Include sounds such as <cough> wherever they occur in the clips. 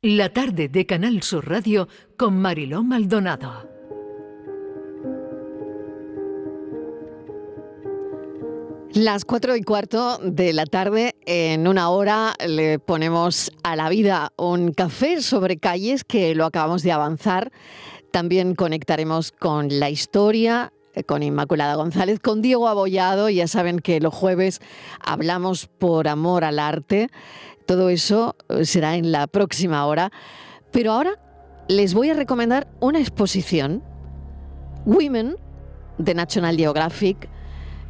La tarde de Canal Sur Radio con Mariló Maldonado. Las cuatro y cuarto de la tarde, en una hora le ponemos a la vida un café sobre calles que lo acabamos de avanzar. También conectaremos con la historia, eh, con Inmaculada González, con Diego Abollado. Ya saben que los jueves hablamos por amor al arte. Todo eso eh, será en la próxima hora. Pero ahora les voy a recomendar una exposición, Women, de National Geographic,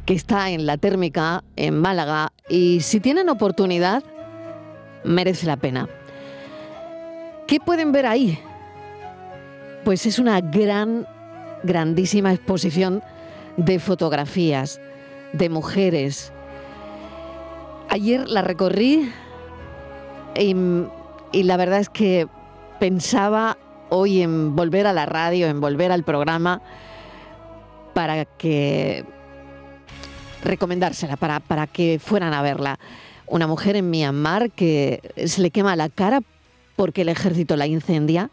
que está en la térmica, en Málaga, y si tienen oportunidad, merece la pena. ¿Qué pueden ver ahí? Pues es una gran, grandísima exposición de fotografías, de mujeres. Ayer la recorrí y, la verdad es que pensaba hoy en volver a la radio, en volver al programa, para que recomendársela, para, para que fueran a verla. Una mujer en Myanmar que se le quema la cara porque el ejército la incendia.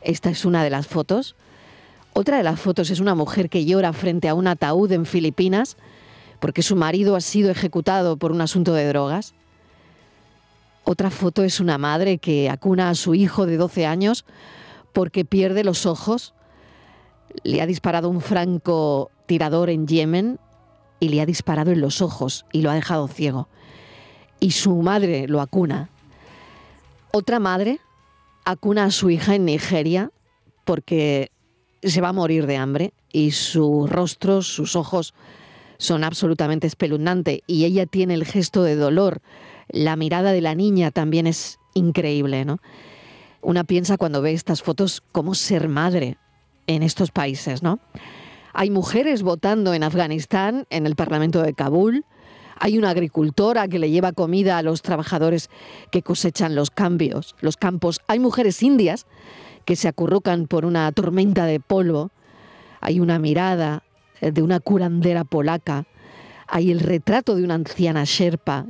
Esta es una de las fotos. Otra de las fotos es una mujer que llora frente a un ataúd en Filipinas porque su marido ha sido ejecutado por un asunto de drogas. Otra foto es una madre que acuna a su hijo de 12 años porque pierde los ojos. Le ha disparado un franco tirador en Yemen y le ha disparado en los ojos y lo ha dejado ciego. Y su madre lo acuna. Otra madre acuna a su hija en Nigeria porque se va a morir de hambre y su rostro, sus ojos son absolutamente espeluznantes y ella tiene el gesto de dolor la mirada de la niña también es increíble, ¿no? Una piensa cuando ve estas fotos cómo ser madre en estos países, ¿no? Hay mujeres votando en Afganistán, en el Parlamento de Kabul. Hay una agricultora que le lleva comida a los trabajadores que cosechan los cambios, los campos. Hay mujeres indias que se acurrucan por una tormenta de polvo. Hay una mirada eh, de una curandera polaca. Hay el retrato de una anciana sherpa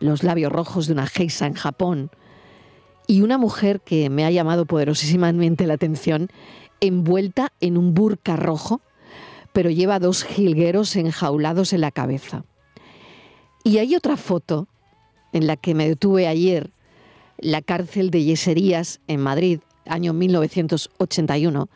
los labios rojos de una geisa en Japón, y una mujer que me ha llamado poderosísimamente la atención, envuelta en un burka rojo, pero lleva dos jilgueros enjaulados en la cabeza. Y hay otra foto en la que me detuve ayer, la cárcel de Yeserías en Madrid, año 1981,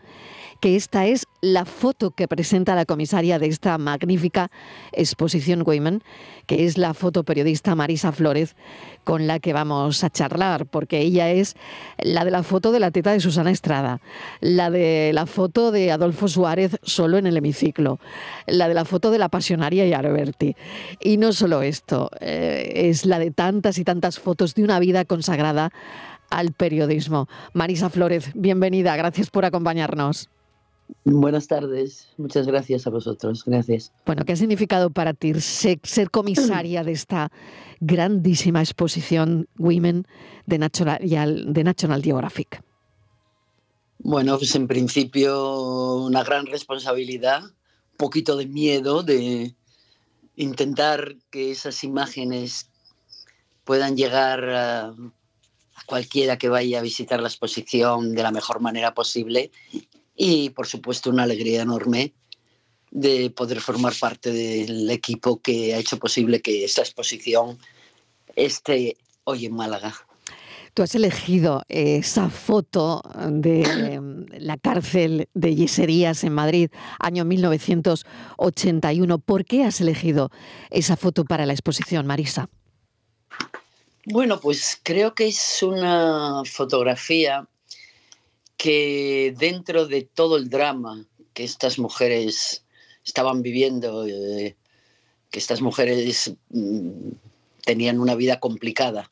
que esta es la foto que presenta la comisaria de esta magnífica exposición Women, que es la fotoperiodista Marisa Flores, con la que vamos a charlar, porque ella es la de la foto de la teta de Susana Estrada, la de la foto de Adolfo Suárez solo en el hemiciclo, la de la foto de la pasionaria y. Y no solo esto, eh, es la de tantas y tantas fotos de una vida consagrada al periodismo. Marisa Flores, bienvenida, gracias por acompañarnos. Buenas tardes, muchas gracias a vosotros, gracias. Bueno, ¿qué ha significado para ti ser, comisaria de esta grandísima exposición Women de National, de National Geographic? Bueno, pues en principio una gran responsabilidad, un poquito de miedo de intentar que esas imágenes puedan llegar a cualquiera que vaya a visitar la exposición de la mejor manera posible y por supuesto una alegría enorme de poder formar parte del equipo que ha hecho posible que esta exposición esté hoy en Málaga. Tú has elegido esa foto de em, la cárcel de Yeserías en Madrid, año 1981. ¿Por qué has elegido esa foto para la exposición, Marisa? Bueno, pues creo que es una fotografía que dentro de todo el drama que estas mujeres estaban viviendo, eh, que estas mujeres mm, tenían una vida complicada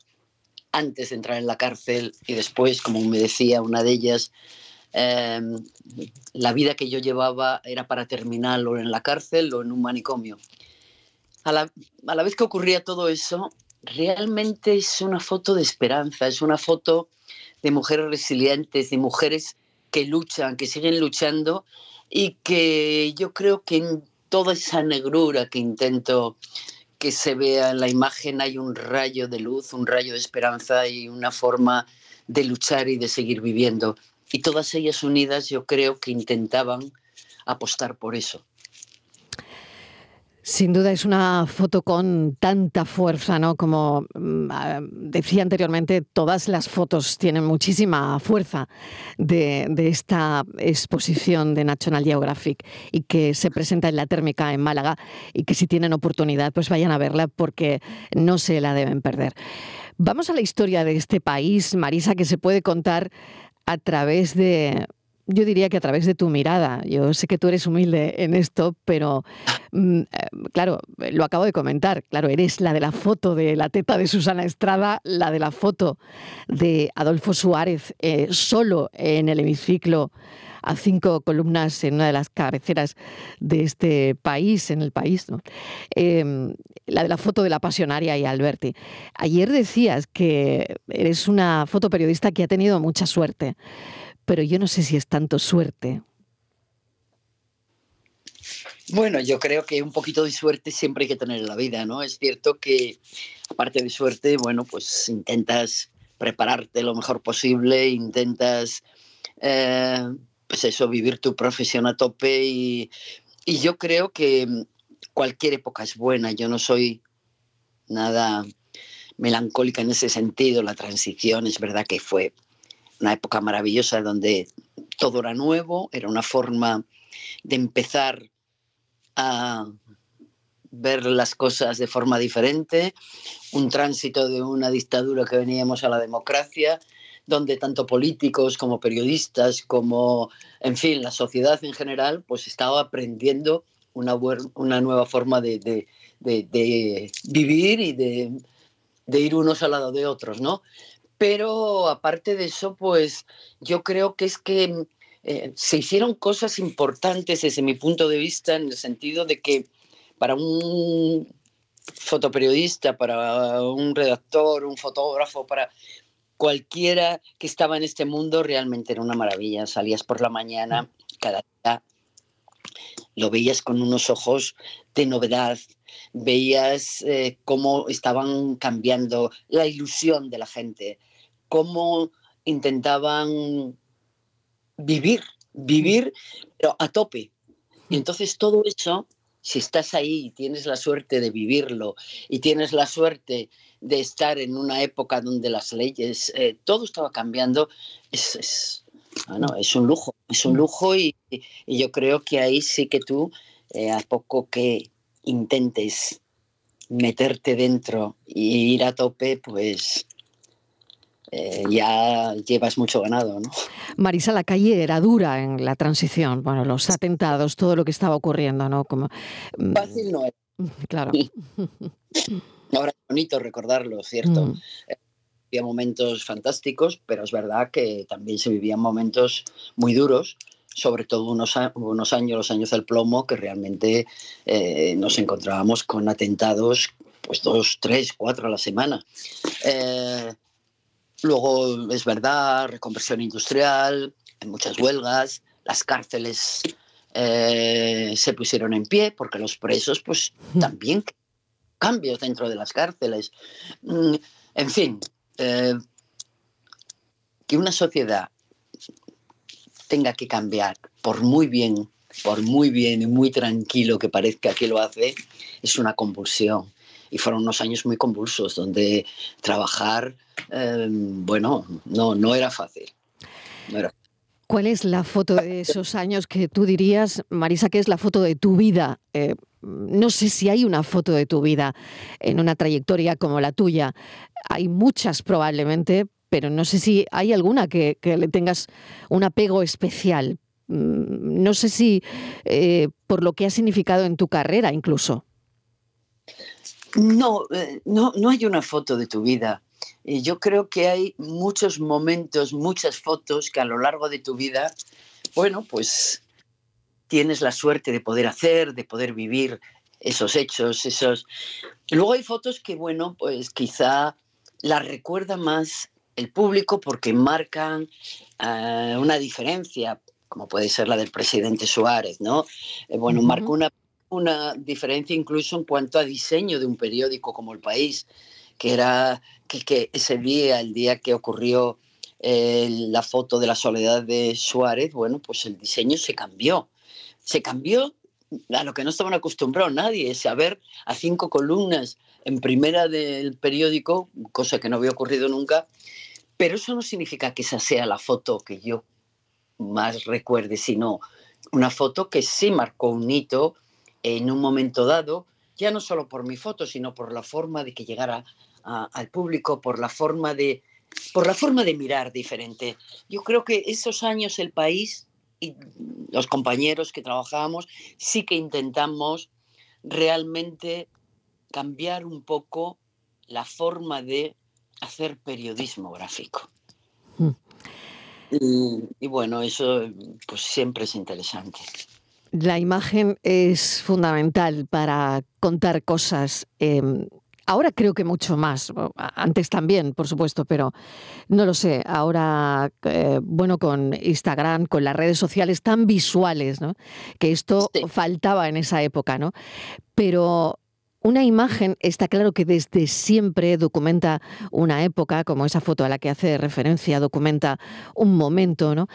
antes de entrar en la cárcel y después, como me decía una de ellas, em, la vida que yo llevaba era para terminarlo en la cárcel o en un manicomio. A la vez que ocurría todo eso, realmente es una foto de esperanza, es una foto de mujeres resilientes, de mujeres que luchan, que siguen luchando y que yo creo que en toda esa negrura que intento que se vea en la imagen hay un rayo de luz, un rayo de esperanza y una forma de luchar y de seguir viviendo. Y todas ellas unidas yo creo que intentaban apostar por eso. Sin duda es una foto con tanta fuerza, ¿no? Como mm, ah, decía anteriormente, todas las fotos tienen muchísima fuerza de, esta exposición de National Geographic y que se presenta en la térmica en Málaga y que si tienen oportunidad pues vayan a verla porque no se la deben perder. Vamos a la historia de este país, Marisa, que se puede contar a través de yo diría que a través de tu mirada. Yo sé que tú eres humilde en esto, pero mm, eh, claro, lo acabo de comentar. Claro, eres la de la foto de la teta de Susana Estrada, la de la foto de Adolfo Suárez eh, solo en el hemiciclo a cinco columnas en una de las cabeceras de este país, en el país, em, la de la foto de la pasionaria y Alberti. Ayer decías que eres una fotoperiodista que ha tenido mucha suerte pero yo no sé si es tanto suerte. Bueno, yo creo que un poquito de suerte siempre hay que tener en la vida, ¿no? Es cierto que, aparte de suerte, bueno, pues intentas prepararte lo mejor posible, intentas, eh, pues eso, vivir tu profesión a tope y, y yo creo que cualquier época es buena. Yo no soy nada melancólica en ese sentido. La transición es verdad que fue una época maravillosa donde todo era nuevo, era una forma de empezar a ver las cosas de forma diferente, un tránsito de una dictadura que veníamos a la democracia, donde tanto políticos como periodistas, como, en fin, la sociedad en general, pues estaba aprendiendo una, una nueva forma de, de, vivir y de, de ir unos al lado de otros, ¿no? Pero aparte de eso, pues yo creo que es que mm, eh, se hicieron cosas importantes desde mi punto de vista en el sentido de que para un fotoperiodista, para un redactor, un fotógrafo, para cualquiera que estaba en este mundo, realmente era una maravilla. Salías por la mañana, cada día lo veías con unos ojos de novedad, veías eh, cómo estaban cambiando la ilusión de la gente, cómo intentaban vivir, vivir pero a tope. Y entonces todo eso, si estás ahí y tienes la suerte de vivirlo y tienes la suerte de estar en una época donde las leyes, eh, todo estaba cambiando, es, es, es un lujo, es un lujo y, yo creo que ahí sí que tú, eh, a poco que intentes meterte dentro y ir a tope, pues eh, ya llevas mucho ganado, ¿no? Marisa, la calle era dura en la transición, bueno, los atentados, todo lo que estaba ocurriendo, ¿no? Como, mm, Fácil no era. Claro. <laughs> Ahora es bonito recordarlo, ¿cierto? Mm. Eh, había momentos fantásticos, pero es verdad que también se vivían momentos muy duros, sobre todo unos, unos años, los años del plomo, que realmente eh, nos encontrábamos con atentados, pues dos, tres, cuatro a la semana. Luego, es verdad, reconversión industrial, en muchas huelgas, las cárceles eh, se pusieron en pie porque los presos, pues también cambios dentro de las cárceles. Mm, en fin, eh, que una sociedad tenga que cambiar por muy bien, por muy bien y muy tranquilo que parezca que lo hace, es una convulsión y fueron unos años muy convulsos donde trabajar, em, bueno, no, no era fácil. ¿Cuál es la foto de esos años que tú dirías, Marisa, que es la foto de tu vida? Eh, no sé si hay una foto de tu vida en una trayectoria como la tuya. Hay muchas probablemente, pero no sé si hay alguna que, le tengas un apego especial. Mm, no sé si eh, por lo que ha significado en tu carrera incluso. No, eh, no, no hay una foto de tu vida. Yo creo que hay muchos momentos, muchas fotos que a lo largo de tu vida, bueno, pues tienes la suerte de poder hacer, de poder vivir esos hechos, esos... Luego hay fotos que, bueno, pues quizá las recuerda más el público porque marcan eh, una diferencia, como puede ser la del presidente Suárez, ¿no? Eh, bueno, marca una una diferencia incluso en cuanto a diseño de un periódico como El País, que era que, ese día, el día que ocurrió la foto de la soledad de Suárez, bueno, pues el diseño se cambió. Se cambió a lo que no estaban acostumbrados nadie, es a a cinco columnas en primera del periódico, cosa que no había ocurrido nunca, pero eso no significa que esa sea la foto que yo más recuerde, sino una foto que sí marcó un hito en un momento dado, ya no solo por mi foto, sino por la forma de que llegara al público, por la forma de por la forma de mirar diferente. Yo creo que esos años el país y los compañeros que trabajábamos sí que intentamos realmente cambiar un poco la forma de hacer periodismo gráfico. Mm. Y, bueno, eso pues siempre es interesante. La imagen es fundamental para contar cosas. Em, ahora creo que mucho más, antes también, por supuesto, pero no lo sé. Ahora, eh, bueno, con Instagram, con las redes sociales tan visuales, ¿no? Que esto faltaba en esa época, ¿no? Pero una imagen está claro que desde siempre documenta una época, como esa foto a la que hace referencia, documenta un momento, ¿no?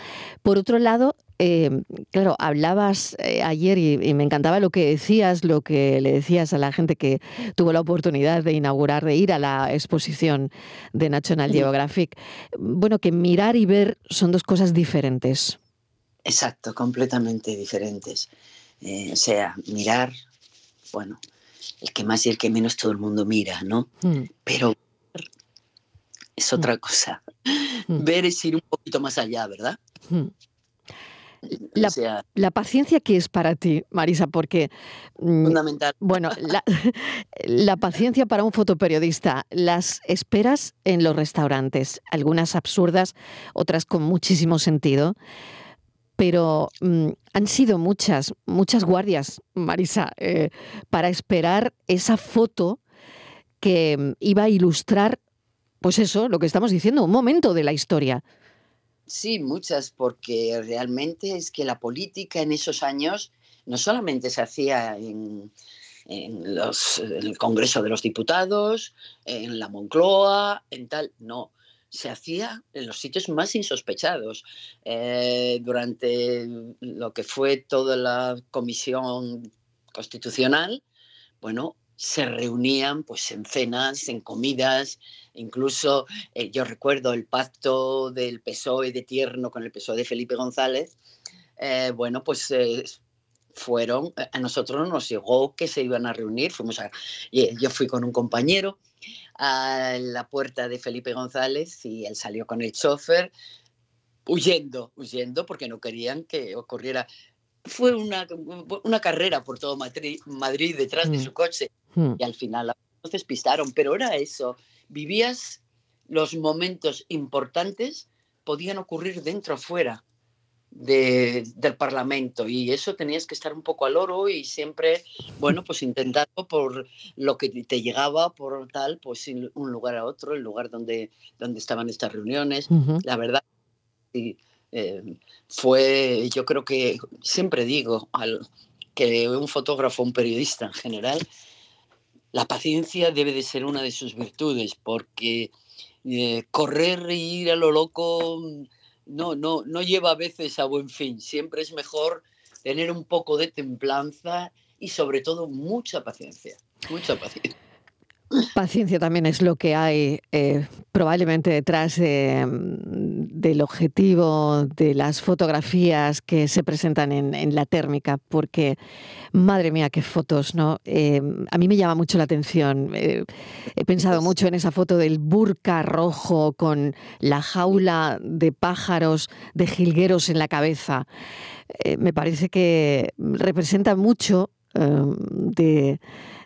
Por otro lado, em, claro, hablabas eh, ayer y, me encantaba lo que decías, lo que le decías a la gente que tuvo la oportunidad de inaugurar, de ir a la exposición de National Geographic. Bueno, que mirar y ver son dos cosas diferentes. Exacto, completamente diferentes. Eh, o sea, mirar, bueno, el que más y el que menos todo el mundo mira, ¿no? Mm. Pero es otra mm. cosa. Mm. Ver es ir un poquito más allá, ¿verdad? La, paciencia que es para ti, Marisa, porque... Fundamental. Bueno, la, <laughs> la, paciencia para un fotoperiodista, las esperas en los restaurantes, algunas absurdas, otras con muchísimo sentido pero mm, han sido muchas, muchas guardias, Marisa, eh, para esperar esa foto que mm, iba a ilustrar, pues eso, lo que estamos diciendo, un momento de la historia. Sí, muchas, porque realmente es que la política en esos años no solamente se hacía en, en el Congreso de los Diputados, en la Moncloa, en tal, no se hacía en los sitios más insospechados. Eh, durante lo que fue toda la comisión constitucional, bueno, se reunían pues en cenas, en comidas, incluso eh, yo recuerdo el pacto del PSOE de Tierno con el PSOE de Felipe González, eh, bueno, pues fueron, a nosotros nos llegó que se iban a reunir, fuimos a, yo fui con un compañero, a la puerta de Felipe González y él salió con el chofer huyendo, huyendo porque no querían que ocurriera. Fue una, una carrera por todo Madrid, Madrid detrás de mm. su coche mm. y al final nos despistaron, pero era eso, vivías los momentos importantes, podían ocurrir dentro o fuera del Parlamento y eso tenías que estar un poco al oro y siempre, bueno, pues intentando por lo que te llegaba, por tal, pues un lugar a otro, el lugar donde, donde estaban estas reuniones. La verdad, eh, fue, yo creo que siempre digo al, que un fotógrafo, un periodista en general, la paciencia debe de ser una de sus virtudes porque eh, correr y ir a lo loco no, no, no lleva a veces a buen fin. Siempre es mejor tener un poco de templanza y sobre todo mucha paciencia. Mucha paciencia. Paciencia también es lo que hay eh, probablemente detrás mm, del objetivo de las fotografías que se presentan en, la térmica, porque madre mía, qué fotos, ¿no? Eh, a mí me llama mucho la atención. Eh, he pensado mucho en esa foto del burka rojo con la jaula de pájaros, de jilgueros en la cabeza. me parece que representa mucho de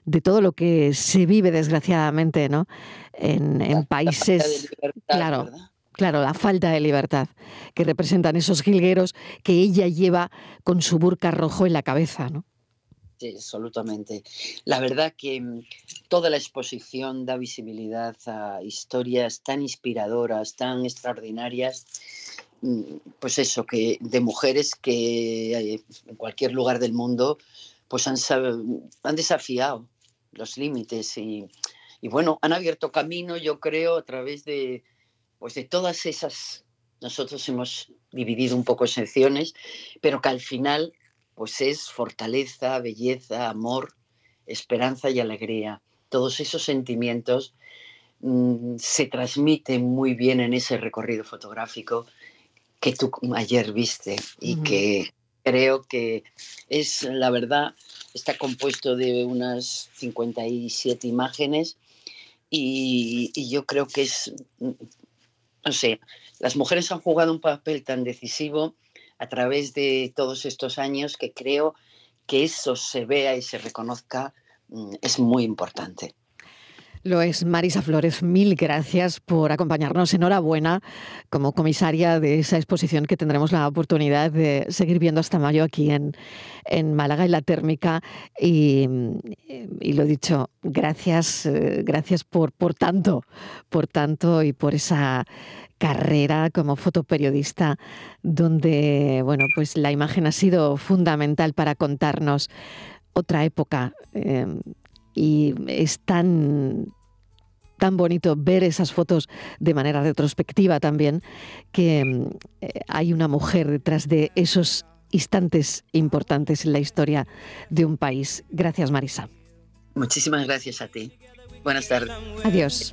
de todo lo que se vive desgraciadamente ¿no? en, países... claro. Claro, la falta de libertad que representan esos jilgueros que ella lleva con su burka rojo en la cabeza, ¿no? Sí, absolutamente. La verdad que mm, toda la exposición da visibilidad a historias tan inspiradoras, tan extraordinarias, mm, pues eso, que de mujeres que eh, en cualquier lugar del mundo pues han, han desafiado los límites y, bueno, han abierto camino, yo creo, a través de, pues de todas esas nosotros hemos dividido un poco secciones, pero que al final pues es fortaleza, belleza, amor, esperanza y alegría. Todos esos sentimientos mm, se transmiten muy bien en ese recorrido fotográfico que tú ayer viste y que creo que es, la verdad, está compuesto de unas 57 imágenes y, yo creo que es, no sé, las mujeres han jugado un papel tan decisivo a través de todos estos años que creo que eso se vea y se reconozca mm, es muy importante. Lo es Marisa Flores, mil gracias por acompañarnos. Enhorabuena como comisaria de esa exposición que tendremos la oportunidad de seguir viendo hasta mayo aquí en, en Málaga, en la térmica. Y, y lo dicho, gracias, eh, gracias por, por tanto, por tanto y por esa carrera como fotoperiodista donde bueno pues la imagen ha sido fundamental para contarnos otra época eh, y es tan tan bonito ver esas fotos de manera retrospectiva también, que eh, hay una mujer detrás de esos instantes importantes en la historia de un país. Gracias, Marisa. Muchísimas gracias a ti. Buenas tardes. Adiós.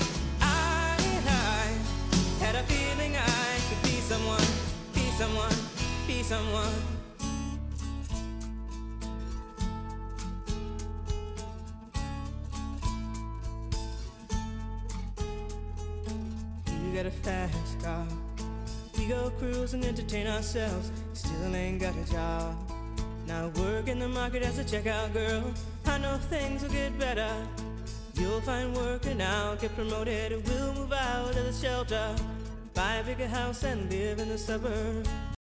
Got a fast car. We go cruise and entertain ourselves. Still ain't got a job. Now work in the market as a checkout girl. I know things will get better. You'll find work and I'll get promoted. We'll move out of the shelter buy a bigger house and live in the suburbs.